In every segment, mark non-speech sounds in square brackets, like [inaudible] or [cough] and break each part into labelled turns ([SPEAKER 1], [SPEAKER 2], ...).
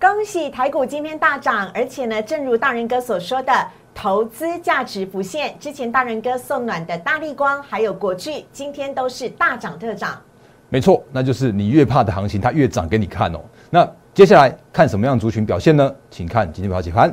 [SPEAKER 1] 恭喜台股今天大涨，而且呢，正如大人哥所说的，投资价值浮现。之前大人哥送暖的大力光还有国巨，今天都是大涨特涨。
[SPEAKER 2] 没错，那就是你越怕的行情，它越涨给你看哦。那接下来看什么样族群表现呢？请看今天表解盘。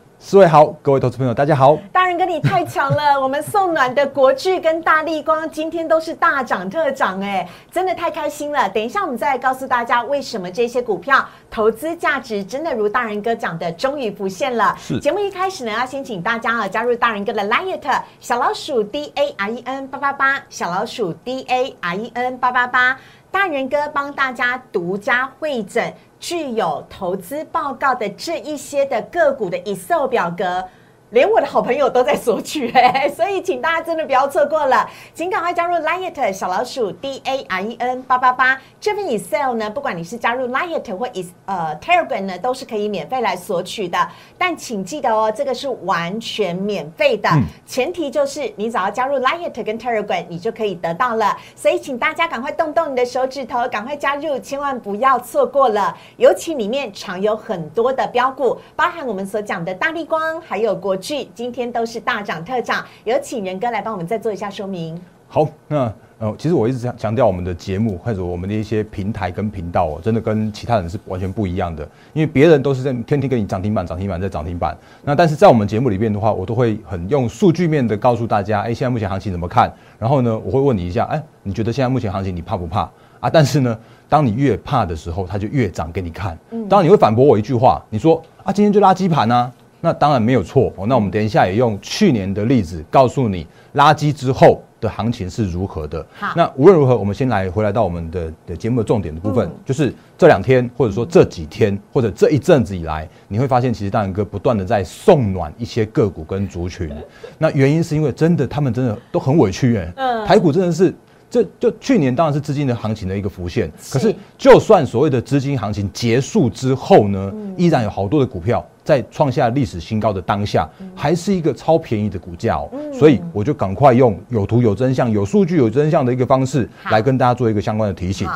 [SPEAKER 2] 四位好，各位投资朋友大家好，
[SPEAKER 1] 大人哥你太强了，[laughs] 我们送暖的国巨跟大力光今天都是大涨特涨，哎，真的太开心了。等一下我们再来告诉大家为什么这些股票投资价值真的如大人哥讲的，终于浮现了。
[SPEAKER 2] 是
[SPEAKER 1] 节目一开始呢，要先请大家啊加入大人哥的 Liet 小老鼠 D A R E N 八八八，小老鼠 D A R E N 八八八。大人哥帮大家独家会诊具有投资报告的这一些的个股的 Excel 表格。连我的好朋友都在索取哎，所以请大家真的不要错过了，请赶快加入 Liet 小老鼠 D A R E N 八八八这份 Excel 呢，不管你是加入 Liet 或 is 呃 Telegram 呢，都是可以免费来索取的。但请记得哦，这个是完全免费的，前提就是你只要加入 Liet 跟 Telegram，你就可以得到了。所以请大家赶快动动你的手指头，赶快加入，千万不要错过了。尤其里面常有很多的标股，包含我们所讲的大力光，还有国。剧今天都是大涨特涨，有请仁哥来帮我们再做一下说明。
[SPEAKER 2] 好，那呃，其实我一直强强调我们的节目或者我们的一些平台跟频道哦，真的跟其他人是完全不一样的。因为别人都是在天天跟你涨停板、涨停板再涨停板，那但是在我们节目里面的话，我都会很用数据面的告诉大家，哎，现在目前行情怎么看？然后呢，我会问你一下，哎，你觉得现在目前行情你怕不怕啊？但是呢，当你越怕的时候，它就越涨给你看。嗯当然你会反驳我一句话，你说啊，今天就垃圾盘啊。那当然没有错哦。那我们等一下也用去年的例子告诉你垃圾之后的行情是如何的。
[SPEAKER 1] 好，
[SPEAKER 2] 那无论如何，我们先来回来到我们的的节目的重点的部分，就是这两天或者说这几天或者这一阵子以来，你会发现其实大仁哥不断的在送暖一些个股跟族群。那原因是因为真的他们真的都很委屈哎，嗯，台股真的是。这就去年当然是资金的行情的一个浮现，可是就算所谓的资金行情结束之后呢，依然有好多的股票在创下历史新高的当下，还是一个超便宜的股价哦。所以我就赶快用有图有真相、有数据有真相的一个方式来跟大家做一个相关的提醒。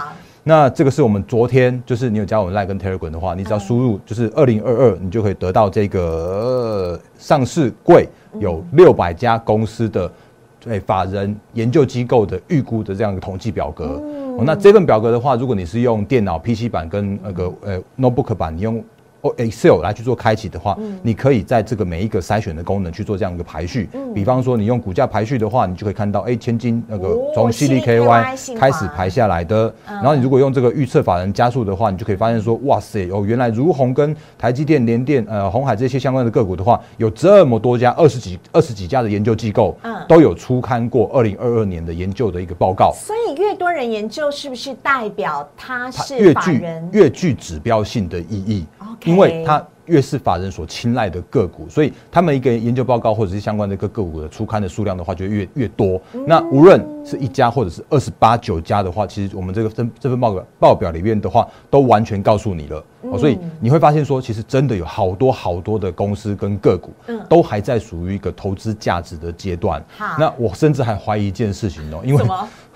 [SPEAKER 2] 那这个是我们昨天，就是你有加我们 Line 跟 Telegram 的话，你只要输入就是二零二二，你就可以得到这个上市柜有六百家公司的。对法人研究机构的预估的这样一个统计表格，那这份表格的话，如果你是用电脑 PC 版跟那个呃 Notebook 版，你用。Excel 来去做开启的话，你可以在这个每一个筛选的功能去做这样一个排序。比方说，你用股价排序的话，你就可以看到，哎，千金那个从 CDKY 开始排下来的。然后你如果用这个预测法人加速的话，你就可以发现说，哇塞，哦，原来如虹跟台积电、联电、呃，红海这些相关的个股的话，有这么多家二十几、二十几家的研究机构，都有出刊过二零二二年的研究的一个报告。
[SPEAKER 1] 所以越多人研究，是不是代表它是
[SPEAKER 2] 越具越具指标性的意义？因为它越是法人所青睐的个股，所以他们一个研究报告或者是相关的一个个股的出刊的数量的话，就越越多。那无论是一家或者是二十八九家的话，其实我们这个这这份报表报表里面的话，都完全告诉你了。所以你会发现说，其实真的有好多好多的公司跟个股，都还在属于一个投资价值的阶段。那我甚至还怀疑一件事情哦，因为。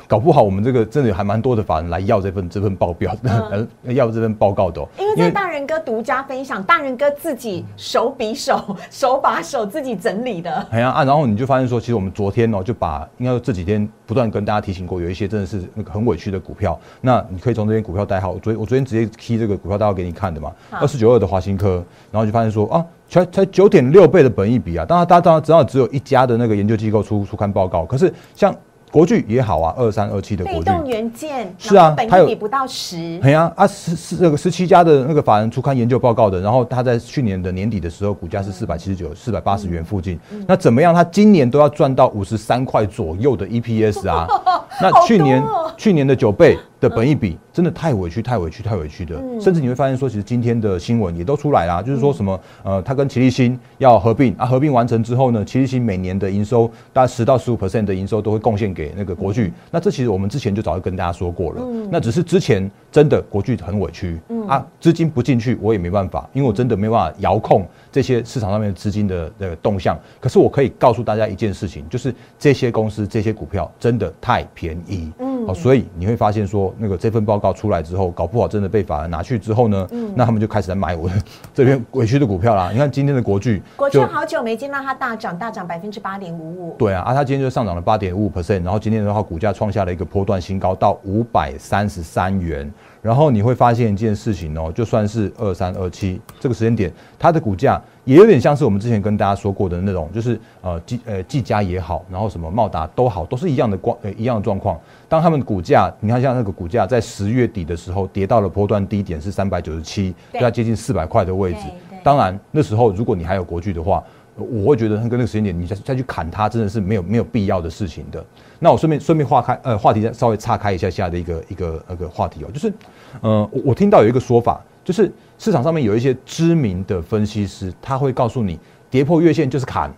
[SPEAKER 2] 搞不好我们这个真的还蛮多的法人来要这份这份报表，呃，[laughs] 要这份报告的。
[SPEAKER 1] 因为在大人哥独家分享，大人哥自己手比手手把手自己整理的。
[SPEAKER 2] 哎呀啊，然后你就发现说，其实我们昨天哦，就把应该说这几天不断跟大家提醒过，有一些真的是那个很委屈的股票。那你可以从这些股票代号，昨我昨天直接 key 这个股票代号给你看的嘛，二四九二的华新科，然后就发现说啊，才才九点六倍的本益比啊。当然，大家当然知道只有一家的那个研究机构出出刊报告，可是像。国巨也好啊，二三二七的国巨，
[SPEAKER 1] 被动元件
[SPEAKER 2] 是啊，
[SPEAKER 1] 它有比不到十，
[SPEAKER 2] 对啊，啊十十那个十七家的那个法人出刊研究报告的，然后他在去年的年底的时候，股价是四百七十九、四百八十元附近，那怎么样？他今年都要赚到五十三块左右的 EPS 啊？[laughs] 那去年去年的九倍，的本益比真的太委屈、太委屈、太委屈的，甚至你会发现说，其实今天的新闻也都出来啦，就是说什么呃，它跟齐力新要合并啊，合并完成之后呢，齐力新每年的营收大概十到十五 percent 的营收都会贡献给那个国巨。那这其实我们之前就早就跟大家说过了，那只是之前真的国巨很委屈啊，资金不进去我也没办法，因为我真的没办法遥控这些市场上面资金的的动向。可是我可以告诉大家一件事情，就是这些公司这些股票真的太便宜。哦，所以你会发现说，那个这份报告出来之后，搞不好真的被法人拿去之后呢，那他们就开始在买我这边委屈的股票啦。你看今天的国巨，
[SPEAKER 1] 国巨好久没见到它大涨，大涨百分之八点五五。
[SPEAKER 2] 对啊，啊，它今天就上涨了八点五 percent，然后今天的话，股价创下了一个波段新高，到五百三十三元。然后你会发现一件事情哦，就算是二三二七这个时间点，它的股价也有点像是我们之前跟大家说过的那种，就是呃技呃技嘉也好，然后什么茂达都好，都是一样的光呃一样的状况。当他们股价，你看像那个股价在十月底的时候跌到了波段低点是三百九十七，对它接近四百块的位置。当然那时候如果你还有国巨的话。我会觉得，跟那个时间点，你再再去砍它，真的是没有没有必要的事情的。那我顺便顺便划开，呃，话题再稍微岔开一下下的一个一个那个话题哦，就是，呃，我我听到有一个说法，就是市场上面有一些知名的分析师，他会告诉你，跌破月线就是砍，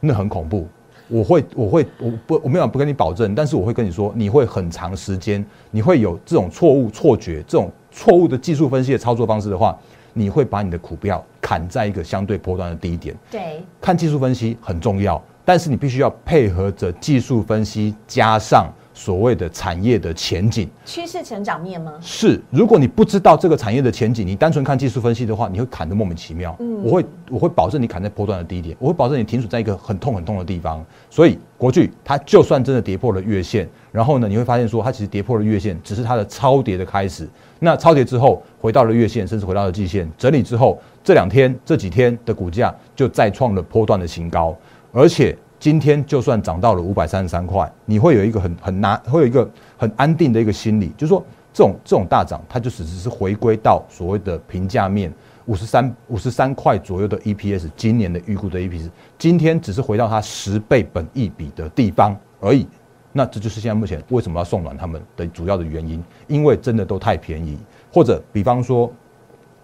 [SPEAKER 2] 那很恐怖。我会我会我不我没有不跟你保证，但是我会跟你说，你会很长时间，你会有这种错误错觉，这种错误的技术分析的操作方式的话。你会把你的股票砍在一个相对波段的低点。
[SPEAKER 1] 对，
[SPEAKER 2] 看技术分析很重要，但是你必须要配合着技术分析，加上所谓的产业的前景、
[SPEAKER 1] 趋势成长面吗？
[SPEAKER 2] 是，如果你不知道这个产业的前景，你单纯看技术分析的话，你会砍得莫名其妙。嗯，我会我会保证你砍在波段的低点，我会保证你停损在一个很痛很痛的地方。所以国巨它就算真的跌破了月线，然后呢，你会发现说它其实跌破了月线，只是它的超跌的开始。那超跌之后回到了月线，甚至回到了季线，整理之后，这两天这几天的股价就再创了波段的新高，而且今天就算涨到了五百三十三块，你会有一个很很难，会有一个很安定的一个心理，就是说这种这种大涨，它就只是回归到所谓的平价面五十三五十三块左右的 EPS，今年的预估的 EPS，今天只是回到它十倍本益比的地方而已。那这就是现在目前为什么要送暖他们的主要的原因，因为真的都太便宜，或者比方说，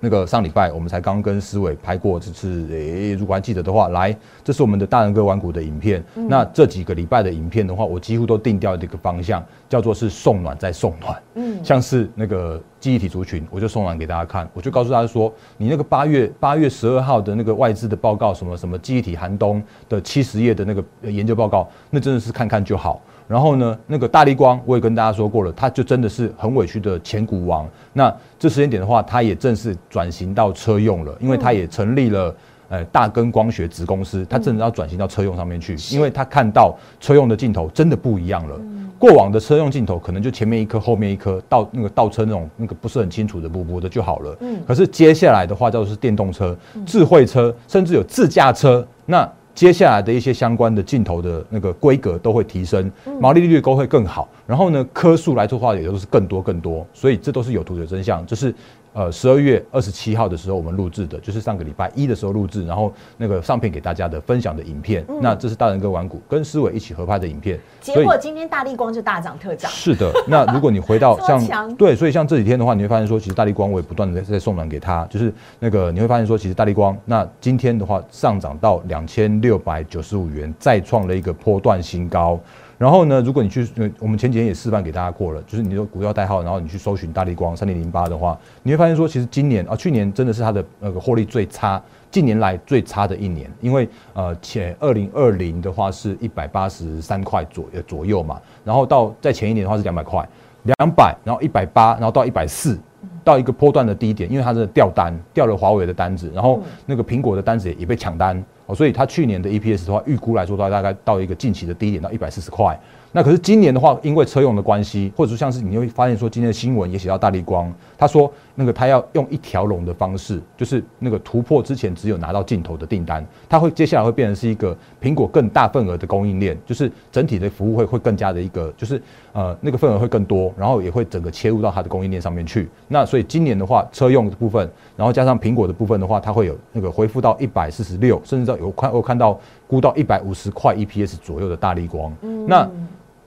[SPEAKER 2] 那个上礼拜我们才刚跟思伟拍过这次，诶，如果还记得的话，来，这是我们的大人哥玩股的影片。那这几个礼拜的影片的话，我几乎都定掉这个方向，叫做是送暖再送暖。嗯，像是那个记忆体族群，我就送暖给大家看，我就告诉大家说，你那个八月八月十二号的那个外资的报告，什么什么记忆体寒冬的七十页的那个研究报告，那真的是看看就好。然后呢，那个大力光我也跟大家说过了，它就真的是很委屈的前股王。那这时间点的话，它也正式转型到车用了，因为它也成立了呃大根光学子公司，它真的要转型到车用上面去，因为它看到车用的镜头真的不一样了。过往的车用镜头可能就前面一颗，后面一颗，倒那个倒车那种那个不是很清楚的模糊的就好了。嗯。可是接下来的话，叫做是电动车、智慧车，甚至有自驾车，那。接下来的一些相关的镜头的那个规格都会提升，毛利率都会更好。然后呢，颗数来说话也都是更多更多，所以这都是有图的真相。就是。呃，十二月二十七号的时候，我们录制的，就是上个礼拜一的时候录制，然后那个上片给大家的分享的影片。那这是大人哥玩股跟思伟一起合拍的影片。
[SPEAKER 1] 结果今天大力光就大涨特涨。
[SPEAKER 2] 是的，那如果你回到 [laughs] 像对，所以像这几天的话，你会发现说，其实大力光我也不断的在在送暖给他，就是那个你会发现说，其实大力光那今天的话上涨到两千六百九十五元，再创了一个波段新高。然后呢，如果你去，我们前几天也示范给大家过了，就是你的股票代号，然后你去搜寻大力光三零零八的话，你会发现说，其实今年啊，去年真的是它的那个获利最差，近年来最差的一年，因为呃，前二零二零的话是一百八十三块左左右嘛，然后到在前一年的话是两百块，两百，然后一百八，然后到一百四，到一个波段的低点，因为它是掉单掉了华为的单子，然后那个苹果的单子也被抢单。哦，所以它去年的 EPS 的话，预估来说的话，大概到一个近期的低点，到一百四十块。那可是今年的话，因为车用的关系，或者说像是你会发现说，今天的新闻也写到大力光，他说那个他要用一条龙的方式，就是那个突破之前只有拿到镜头的订单，他会接下来会变成是一个苹果更大份额的供应链，就是整体的服务会会更加的一个，就是呃那个份额会更多，然后也会整个切入到它的供应链上面去。那所以今年的话，车用的部分，然后加上苹果的部分的话，它会有那个恢复到一百四十六，甚至到有看我看到估到一百五十块 EPS 左右的大力光，那。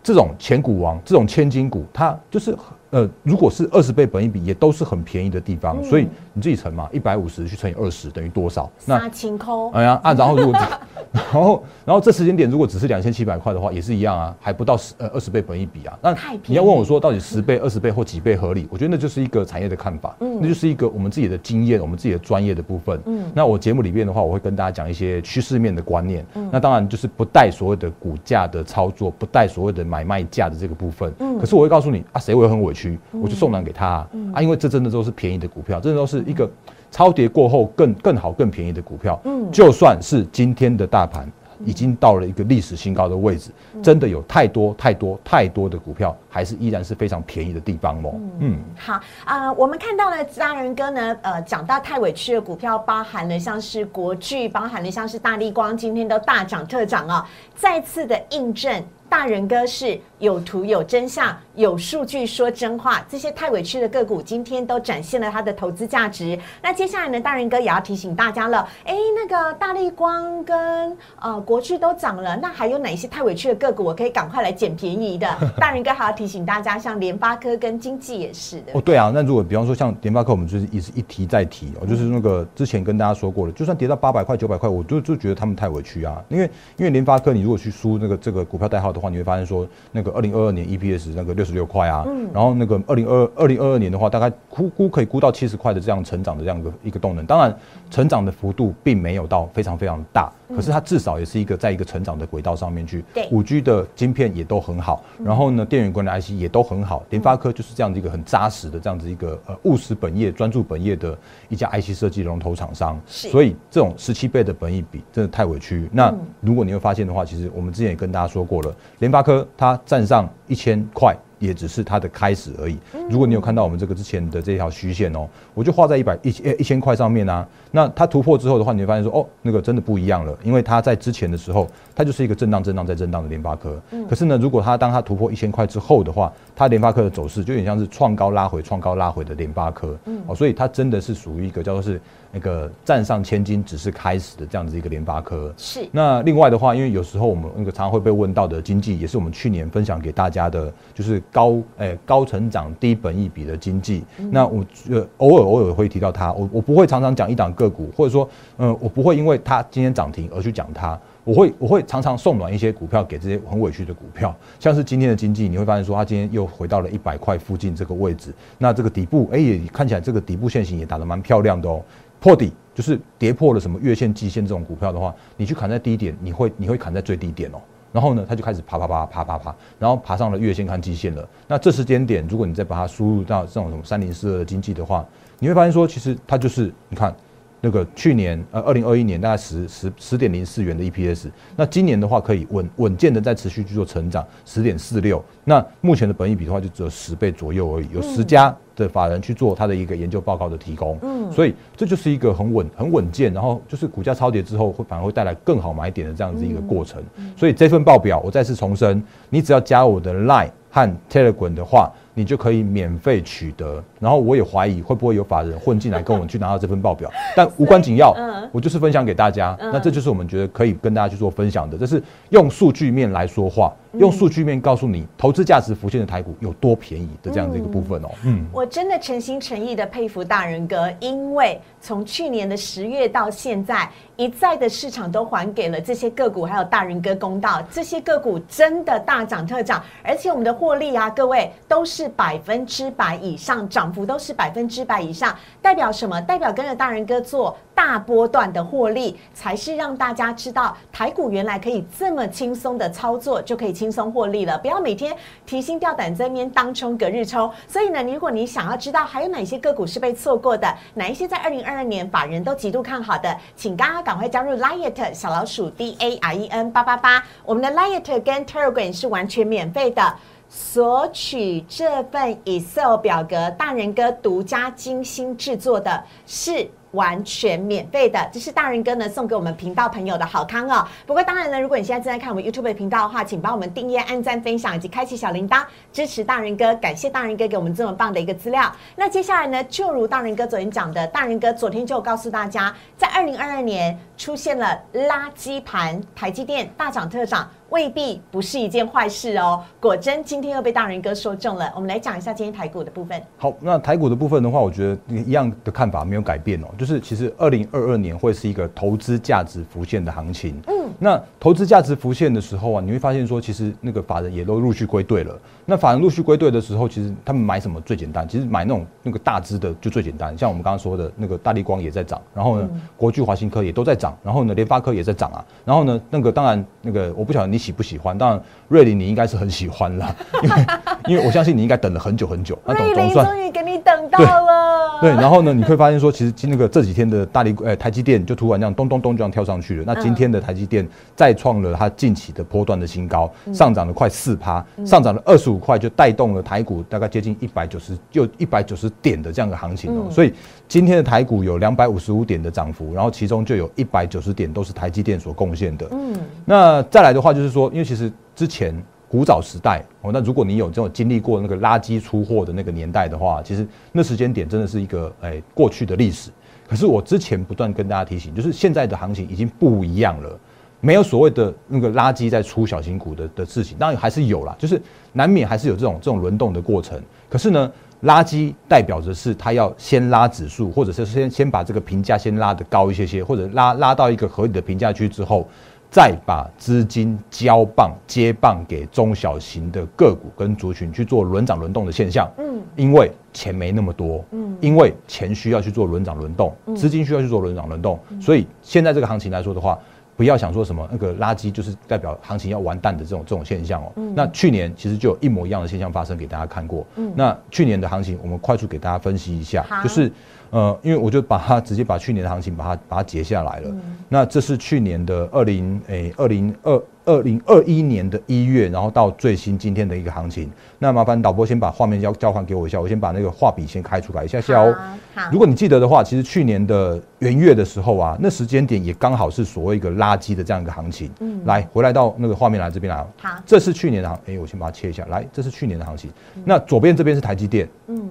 [SPEAKER 2] 这种前股王，这种千金股，它就是呃，如果是二十倍本一比，也都是很便宜的地方，所以你自己乘嘛，一百五十去乘以二十等于多少？
[SPEAKER 1] 那清空。
[SPEAKER 2] 哎呀啊，然后如果，[laughs] 然后然后这时间点如果只是两千七百块的话，也是一样啊，还不到十呃二十倍本一比啊。
[SPEAKER 1] 那
[SPEAKER 2] 你要问我说到底十倍、二十倍或几倍合理？我觉得那就是一个产业的看法，嗯，那就是一个我们自己的经验、我们自己的专业的部分。嗯，那我节目里面的话，我会跟大家讲一些趋势面的观念。嗯，那当然就是不带所谓的股价的操作，不带所谓的买卖价的这个部分。嗯，可是我会告诉你啊，谁会很委屈？我就送。给他啊，因为这真的都是便宜的股票，真的都是一个超跌过后更更好、更便宜的股票。嗯，就算是今天的大盘已经到了一个历史新高的位置，真的有太多太多太多的股票，还是依然是非常便宜的地方哦。
[SPEAKER 1] 嗯，好啊，我们看到了家人哥呢，呃，讲到太委屈的股票，包含了像是国巨，包含了像是大力光，今天都大涨特涨啊，再次的印证。大人哥是有图有真相有数据说真话，这些太委屈的个股今天都展现了它的投资价值。那接下来呢，大人哥也要提醒大家了，哎，那个大力光跟呃国巨都涨了，那还有哪些太委屈的个股，我可以赶快来捡便宜的？[laughs] 大人哥还要提醒大家，像联发科跟经济也是的。
[SPEAKER 2] 哦，对啊，那如果比方说像联发科，我们就是一直一提再提，哦，就是那个之前跟大家说过了，就算跌到八百块九百块，我就就觉得他们太委屈啊，因为因为联发科，你如果去输那个这个股票代号的。话你会发现说，那个二零二二年 EPS 那个六十六块啊，然后那个二零二二零二二年的话，大概估估可以估到七十块的这样成长的这样一个一个动能。当然，成长的幅度并没有到非常非常大，可是它至少也是一个在一个成长的轨道上面去。
[SPEAKER 1] 对，
[SPEAKER 2] 五 G 的晶片也都很好，然后呢，电源管理 IC 也都很好。联发科就是这样的一个很扎实的这样子一个呃务实本业、专注本业的一家 IC 设计龙头厂商。所以这种十七倍的本益比真的太委屈。那如果你会发现的话，其实我们之前也跟大家说过了，联发科。它站上一千块，也只是它的开始而已。如果你有看到我们这个之前的这条虚线哦，我就画在一百一千一千块上面啊。那它突破之后的话，你会发现说，哦，那个真的不一样了，因为它在之前的时候，它就是一个震荡、震荡再震荡的联发科。可是呢，如果它当它突破一千块之后的话，它联发科的走势就有点像是创高拉回、创高拉回的联发科。哦，所以它真的是属于一个叫做是。那个站上千金只是开始的这样子一个联发科
[SPEAKER 1] 是。
[SPEAKER 2] 那另外的话，因为有时候我们那个常常会被问到的经济，也是我们去年分享给大家的，就是高诶高成长低本益比的经济。那我呃偶尔偶尔会提到它，我我不会常常讲一档个股，或者说嗯我不会因为它今天涨停而去讲它。我会我会常常送暖一些股票给这些很委屈的股票，像是今天的经济，你会发现说它今天又回到了一百块附近这个位置。那这个底部哎也看起来这个底部线型也打得蛮漂亮的哦。破底就是跌破了什么月线、季线这种股票的话，你去砍在低点，你会你会砍在最低点哦。然后呢，它就开始爬爬爬爬爬爬，然后爬上了月线看季线了。那这时间点，如果你再把它输入到这种什么三零四二的经济的话，你会发现说，其实它就是你看。那个去年呃，二零二一年大概十十十点零四元的 EPS，那今年的话可以稳稳健的在持续去做成长，十点四六。那目前的本益比的话就只有十倍左右而已，有十家的法人去做他的一个研究报告的提供，嗯，所以这就是一个很稳很稳健，然后就是股价超跌之后会反而会带来更好买点的这样子一个过程。所以这份报表我再次重申，你只要加我的 Line 和 Telegram 的话。你就可以免费取得，然后我也怀疑会不会有法人混进来跟我们去拿到这份报表，[laughs] 但无关紧要，[laughs] 我就是分享给大家，那这就是我们觉得可以跟大家去做分享的，这是用数据面来说话。用数据面告诉你，投资价值浮现的台股有多便宜的这样的一个部分哦。
[SPEAKER 1] 嗯，我真的诚心诚意的佩服大人哥，因为从去年的十月到现在，一再的市场都还给了这些个股还有大人哥公道，这些个股真的大涨特涨，而且我们的获利啊，各位都是是百分之百以上，涨幅都是百分之百以上，代表什么？代表跟着大人哥做。大波段的获利，才是让大家知道台股原来可以这么轻松的操作，就可以轻松获利了。不要每天提心吊胆在面当冲隔日冲。所以呢，如果你想要知道还有哪些个股是被错过的，哪一些在二零二二年法人都极度看好的，请大家赶快加入 Liet 小老鼠 D A R E N 八八八。我们的 Liet 跟 Telegram 是完全免费的，索取这份 Excel 表格，大人哥独家精心制作的是。完全免费的，这是大人哥呢送给我们频道朋友的好康哦。不过当然呢，如果你现在正在看我们 YouTube 频道的话，请帮我们订阅、按赞、分享以及开启小铃铛，支持大人哥。感谢大人哥给我们这么棒的一个资料。那接下来呢，就如大人哥昨天讲的，大人哥昨天就告诉大家，在二零二二年出现了垃圾盘，台积电大涨特涨。未必不是一件坏事哦。果真今天又被大人哥说中了。我们来讲一下今天台股的部分。
[SPEAKER 2] 好，那台股的部分的话，我觉得一样的看法没有改变哦，就是其实二零二二年会是一个投资价值浮现的行情。嗯，那投资价值浮现的时候啊，你会发现说，其实那个法人也都陆续归队了。那法人陆续归队的时候，其实他们买什么最简单？其实买那种那个大只的就最简单，像我们刚刚说的那个大力光也在涨，然后呢，国巨、华新科也都在涨，然后呢，联发科也在涨啊，然后呢，那个当然那个我不晓得你喜不喜欢，当然瑞林你应该是很喜欢啦，[laughs] 因为因为我相信你应该等了很久很久，[laughs]
[SPEAKER 1] 那瑞林终于给你等到了，
[SPEAKER 2] 对，然后呢，你会发现说，其实今那个这几天的大力呃台积电就突然这样咚咚咚这样跳上去了，那今天的台积电再创了它近期的波段的新高，上涨了快四趴，上涨了二十五块，就带动了。台股大概接近一百九十，就一百九十点的这样的行情哦，所以今天的台股有两百五十五点的涨幅，然后其中就有一百九十点都是台积电所贡献的。嗯，那再来的话就是说，因为其实之前古早时代哦，那如果你有这种经历过那个垃圾出货的那个年代的话，其实那时间点真的是一个哎过去的历史。可是我之前不断跟大家提醒，就是现在的行情已经不一样了。没有所谓的那个垃圾在出小型股的的事情，当然还是有啦，就是难免还是有这种这种轮动的过程。可是呢，垃圾代表着是它要先拉指数，或者是先先把这个评价先拉的高一些些，或者拉拉到一个合理的评价区之后，再把资金交棒接棒给中小型的个股跟族群去做轮涨轮动的现象。嗯，因为钱没那么多，嗯，因为钱需要去做轮涨轮动，资金需要去做轮涨轮动，所以现在这个行情来说的话。不要想说什么那个垃圾就是代表行情要完蛋的这种这种现象哦。那去年其实就有一模一样的现象发生给大家看过。那去年的行情，我们快速给大家分析一下，就是呃，因为我就把它直接把去年的行情把它把它截下来了。那这是去年的二零诶二零二。二零二一年的一月，然后到最新今天的一个行情，那麻烦导播先把画面交交换给我一下，我先把那个画笔先开出来一下下哦。好，如果你记得的话，其实去年的元月的时候啊，那时间点也刚好是所谓一个垃圾的这样一个行情。嗯，来回来到那个画面来这边来。
[SPEAKER 1] 好，
[SPEAKER 2] 这是去年的行，哎，我先把它切一下。来，这是去年的行情。那左边这边是台积电。嗯。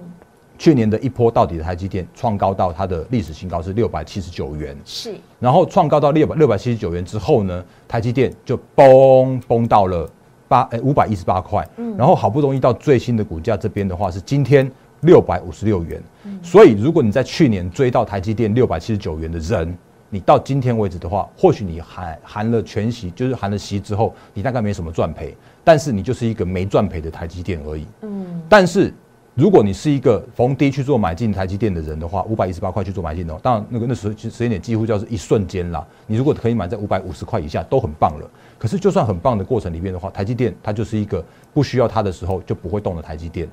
[SPEAKER 2] 去年的一波到底的台积电创高到它的历史新高是六百七十九元，
[SPEAKER 1] 是，
[SPEAKER 2] 然后创高到六百六百七十九元之后呢，台积电就崩崩到了八诶五百一十八块，嗯，然后好不容易到最新的股价这边的话是今天六百五十六元，嗯，所以如果你在去年追到台积电六百七十九元的人，你到今天为止的话，或许你含含了全息，就是含了息之后，你大概没什么赚赔，但是你就是一个没赚赔的台积电而已，嗯，但是。如果你是一个逢低去做买进台积电的人的话，五百一十八块去做买进哦，当然那个那时候时间点几乎就是一瞬间啦。你如果可以买在五百五十块以下，都很棒了。可是就算很棒的过程里面的话，台积电它就是一个不需要它的时候就不会动的台积电。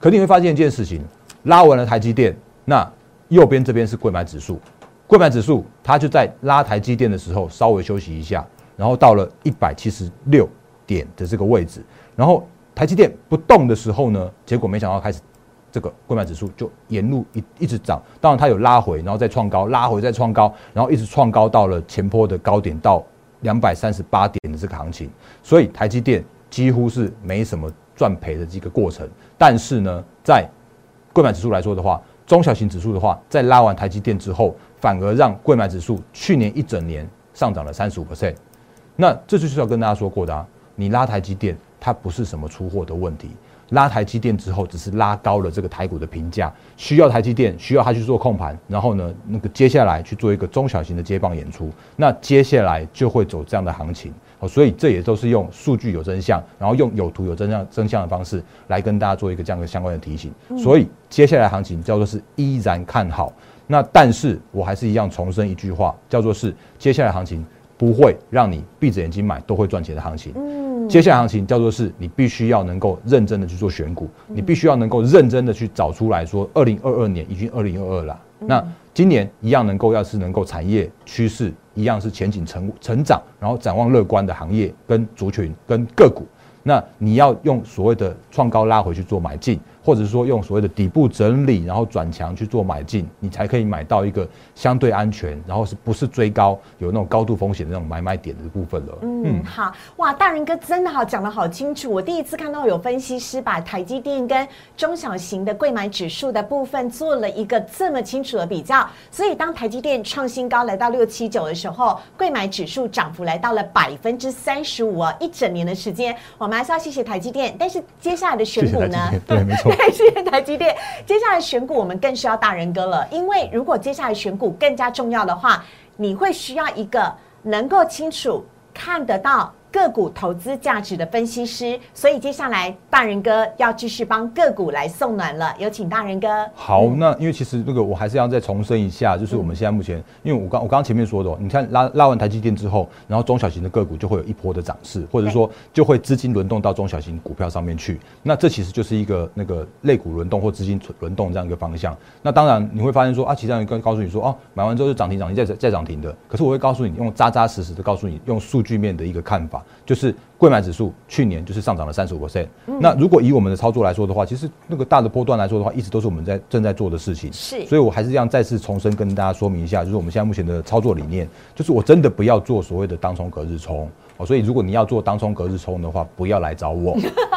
[SPEAKER 2] 可你会发现一件事情，拉完了台积电，那右边这边是贵买指数，贵买指数它就在拉台积电的时候稍微休息一下，然后到了一百七十六点的这个位置，然后。台积电不动的时候呢，结果没想到开始，这个购买指数就沿路一一直涨，当然它有拉回，然后再创高，拉回再创高，然后一直创高到了前坡的高点到两百三十八点的这个行情，所以台积电几乎是没什么赚赔的这个过程。但是呢，在购买指数来说的话，中小型指数的话，在拉完台积电之后，反而让购买指数去年一整年上涨了三十五 percent。那这就是要跟大家说过的啊，你拉台积电。它不是什么出货的问题，拉台积电之后，只是拉高了这个台股的评价，需要台积电，需要它去做控盘，然后呢，那个接下来去做一个中小型的接棒演出，那接下来就会走这样的行情，好，所以这也都是用数据有真相，然后用有图有真相真相的方式来跟大家做一个这样的相关的提醒，所以接下来行情叫做是依然看好，那但是我还是一样重申一句话，叫做是接下来行情不会让你闭着眼睛买都会赚钱的行情。接下来行情叫做是，你必须要能够认真的去做选股，你必须要能够认真的去找出来说，二零二二年已经二零二二了，那今年一样能够要是能够产业趋势一样是前景成成长，然后展望乐观的行业跟族群跟个股，那你要用所谓的创高拉回去做买进，或者是说用所谓的底部整理，然后转强去做买进，你才可以买到一个相对安全，然后是不是追高有那种高度风险的那种买卖点的部分了。
[SPEAKER 1] 嗯，好哇，大人哥真的好讲的好清楚。我第一次看到有分析师把台积电跟中小型的贵买指数的部分做了一个这么清楚的比较。所以当台积电创新高来到六七九的时候，贵买指数涨幅来到了百分之三十五啊！一整年的时间，我们还是要谢谢台积电。但是接下来的选股呢？
[SPEAKER 2] 对，没错。[laughs]
[SPEAKER 1] 谢谢台积电。接下来选股，我们更需要大人哥了。因为如果接下来选股更加重要的话，你会需要一个能够清楚看得到。个股投资价值的分析师，所以接下来大人哥要继续帮个股来送暖了，有请大人哥。
[SPEAKER 2] 好，那因为其实那个我还是要再重申一下，就是我们现在目前，因为我刚我刚刚前面说的，你看拉拉完台积电之后，然后中小型的个股就会有一波的涨势，或者说就会资金轮动到中小型股票上面去。那这其实就是一个那个类股轮动或资金轮动这样一个方向。那当然你会发现说啊，其他人跟告诉你说哦，买完之后就涨停涨停再再涨停的。可是我会告诉你，用扎扎实实的告诉你，用数据面的一个看法。就是贵买指数去年就是上涨了三十五 percent。那如果以我们的操作来说的话，其实那个大的波段来说的话，一直都是我们在正在做的事情。
[SPEAKER 1] 是，
[SPEAKER 2] 所以我还是这样再次重申跟大家说明一下，就是我们现在目前的操作理念，就是我真的不要做所谓的当冲隔日冲。哦，所以如果你要做当冲隔日冲的话，不要来找我。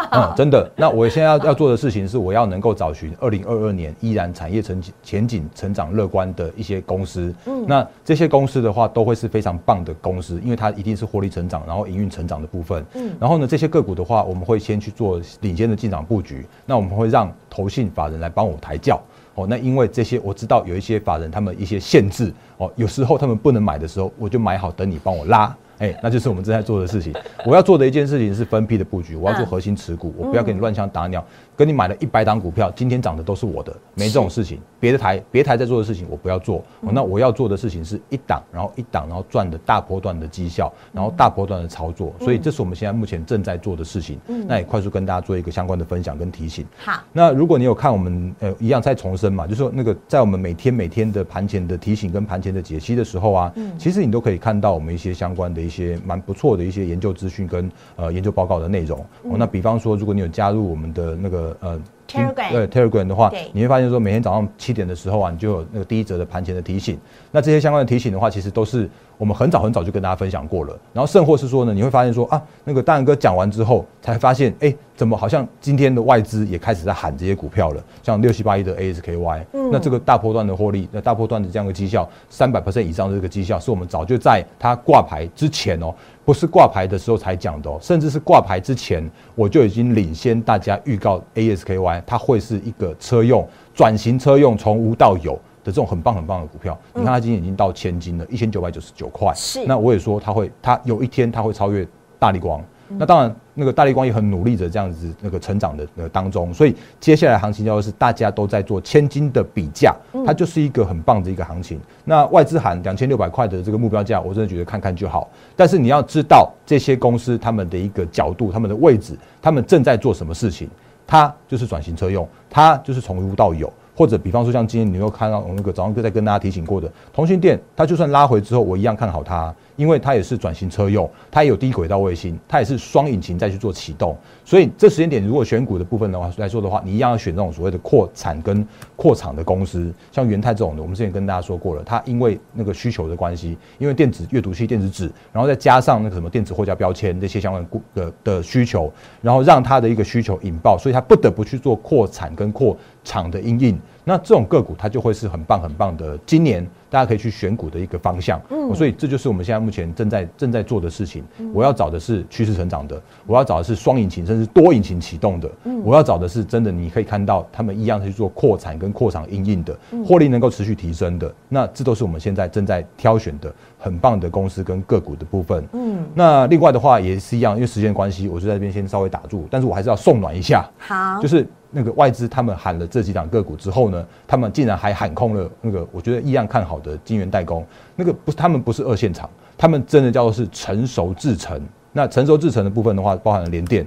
[SPEAKER 2] [laughs] 嗯，真的。那我现在要要做的事情是，我要能够找寻二零二二年依然产业前景前景成长乐观的一些公司。嗯，那这些公司的话，都会是非常棒的公司，因为它一定是获利成长，然后营运成长的部分。嗯，然后呢，这些个股的话，我们会先去做领先的进场布局。那我们会让投信法人来帮我抬轿。哦，那因为这些我知道有一些法人他们一些限制。哦，有时候他们不能买的时候，我就买好等你帮我拉。哎，那就是我们正在做的事情。我要做的一件事情是分批的布局，我要做核心持股，我不要给你乱枪打鸟。跟你买了一百档股票，今天涨的都是我的，没这种事情。别的台别台在做的事情，我不要做。那我要做的事情是一档，然后一档，然后赚的大波段的绩效，然后大波段的操作。所以这是我们现在目前正在做的事情。那也快速跟大家做一个相关的分享跟提醒。
[SPEAKER 1] 好，
[SPEAKER 2] 那如果你有看我们呃一样再重申嘛，就是说那个在我们每天每天的盘前的提醒跟盘前的解析的时候啊，其实你都可以看到我们一些相关的一些蛮不错的一些研究资讯跟呃研究报告的内容。那比方说，如果你有加入我们的那个呃。
[SPEAKER 1] 对
[SPEAKER 2] Telegram 的话，你会发现说每天早上七点的时候啊，你就有那个第一则的盘前的提醒。那这些相关的提醒的话，其实都是我们很早很早就跟大家分享过了。然后甚或是说呢，你会发现说啊，那个大然哥讲完之后，才发现哎，怎么好像今天的外资也开始在喊这些股票了，像六七八一的 ASKY，那这个大波段的获利，那大波段的这样的绩效，三百 percent 以上的这个绩效，是我们早就在它挂牌之前哦。不是挂牌的时候才讲的哦，甚至是挂牌之前，我就已经领先大家预告 ASKY 它会是一个车用转型车用从无到有的这种很棒很棒的股票。你看它今天已经到千金了，一千九百九十九块。
[SPEAKER 1] 是，
[SPEAKER 2] 那我也说它会，它有一天它会超越大力光。那当然，那个大力光也很努力的这样子那个成长的呃当中，所以接下来行情就是大家都在做千金的比价，它就是一个很棒的一个行情。那外资喊两千六百块的这个目标价，我真的觉得看看就好。但是你要知道这些公司他们的一个角度、他们的位置、他们正在做什么事情，它就是转型车用，它就是从无到有。或者比方说像今天你又看到我那个早上哥在跟大家提醒过的同性店，它就算拉回之后，我一样看好它。因为它也是转型车用，它也有低轨道卫星，它也是双引擎再去做启动，所以这时间点如果选股的部分的话来说的话，你一样要选这种所谓的扩产跟扩厂的公司，像元泰这种的，我们之前跟大家说过了，它因为那个需求的关系，因为电子阅读器、电子纸，然后再加上那个什么电子货架标签这些相关的的需求，然后让它的一个需求引爆，所以它不得不去做扩产跟扩厂的应应。那这种个股它就会是很棒很棒的，今年大家可以去选股的一个方向。嗯，所以这就是我们现在目前正在正在做的事情。我要找的是趋势成长的，我要找的是双引擎甚至多引擎启动的。嗯，我要找的是真的你可以看到他们一样去做扩产跟扩厂应应的，获利能够持续提升的。那这都是我们现在正在挑选的很棒的公司跟个股的部分。嗯，那另外的话也是一样，因为时间关系，我就在这边先稍微打住，但是我还是要送暖一下。
[SPEAKER 1] 好，
[SPEAKER 2] 就是。那个外资他们喊了这几档个股之后呢，他们竟然还喊空了那个我觉得一样看好的金源代工，那个不是他们不是二线厂，他们真的叫做是成熟制成。那成熟制成的部分的话，包含了联电。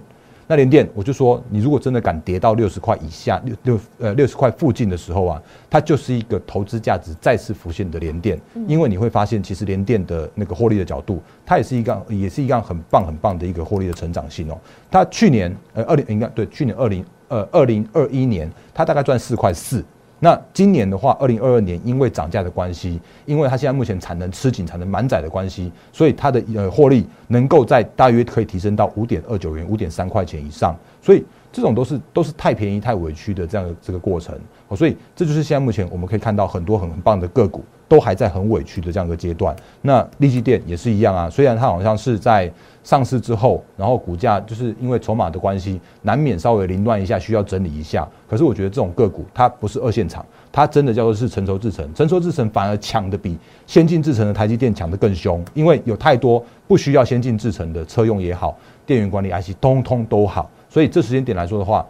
[SPEAKER 2] 那联电，我就说你如果真的敢跌到六十块以下，六六呃六十块附近的时候啊，它就是一个投资价值再次浮现的联电，因为你会发现其实联电的那个获利的角度，它也是一个也是一个很棒很棒的一个获利的成长性哦。它去年呃二零应该对去年二零。呃二零二一年它大概赚四块四。那今年的话，二零二二年因为涨价的关系，因为它现在目前产能吃紧、产能满载的关系，所以它的呃获利能够在大约可以提升到五点二九元、五点三块钱以上。所以这种都是都是太便宜、太委屈的这样的这个过程。所以这就是现在目前我们可以看到很多很很棒的个股都还在很委屈的这样一个阶段。那利基电也是一样啊，虽然它好像是在。上市之后，然后股价就是因为筹码的关系，难免稍微凌乱一下，需要整理一下。可是我觉得这种个股它不是二线厂，它真的叫做是成熟制程，成熟制程反而抢的比先进制程的台积电抢得更凶，因为有太多不需要先进制程的车用也好，电源管理 IC 通通都好。所以这时间点来说的话，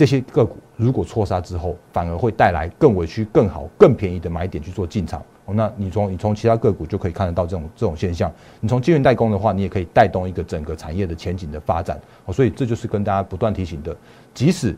[SPEAKER 2] 这些个股如果错杀之后，反而会带来更委屈、更好、更便宜的买点去做进场。那你从你从其他个股就可以看得到这种这种现象。你从晶圆代工的话，你也可以带动一个整个产业的前景的发展。所以这就是跟大家不断提醒的，即使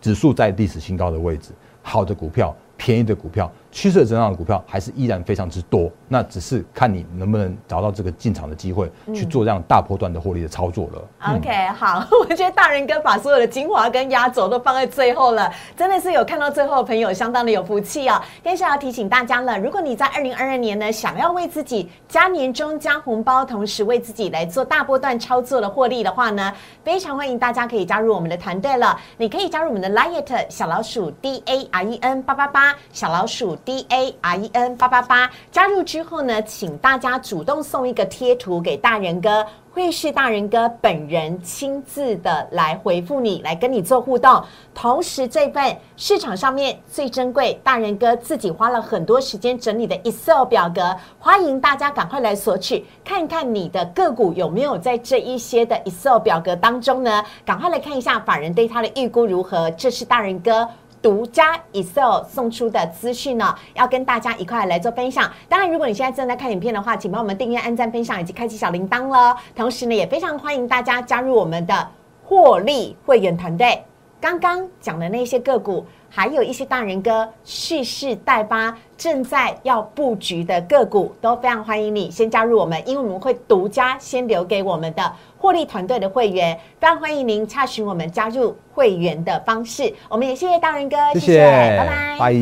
[SPEAKER 2] 指数在历史新高的位置，好的股票。便宜的股票，趋势增长的股票还是依然非常之多，那只是看你能不能找到这个进场的机会，去做这样大波段的获利的操作了。
[SPEAKER 1] OK，好，[laughs] 我觉得大人哥把所有的精华跟压轴都放在最后了，真的是有看到最后的朋友相当的有福气哦。但是要提醒大家了，如果你在二零二二年呢，想要为自己加年终加红包，同时为自己来做大波段操作的获利的话呢，非常欢迎大家可以加入我们的团队了。你可以加入我们的 Liet 小老鼠 D A R E N 八八八。小老鼠 D A R E N 八八八加入之后呢，请大家主动送一个贴图给大人哥，会是大人哥本人亲自的来回复你，来跟你做互动。同时，这份市场上面最珍贵，大人哥自己花了很多时间整理的 Excel 表格，欢迎大家赶快来索取，看看你的个股有没有在这一些的 Excel 表格当中呢？赶快来看一下法人对他的预估如何。这是大人哥。独家 Excel 送出的资讯呢，要跟大家一块来做分享。当然，如果你现在正在看影片的话，请帮我们订阅、按赞、分享以及开启小铃铛了。同时呢，也非常欢迎大家加入我们的获利会员团队。刚刚讲的那些个股。还有一些大人哥蓄势待发，正在要布局的个股，都非常欢迎你先加入我们，因为我们会独家先留给我们的获利团队的会员，非常欢迎您查询我们加入会员的方式。我们也谢谢大人哥，
[SPEAKER 2] 谢谢，拜拜，拜。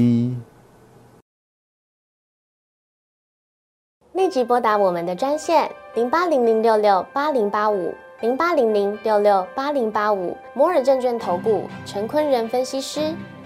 [SPEAKER 3] 立即拨打我们的专线零八零零六六八零八五零八零零六六八零八五摩尔证券投顾陈坤仁分析师。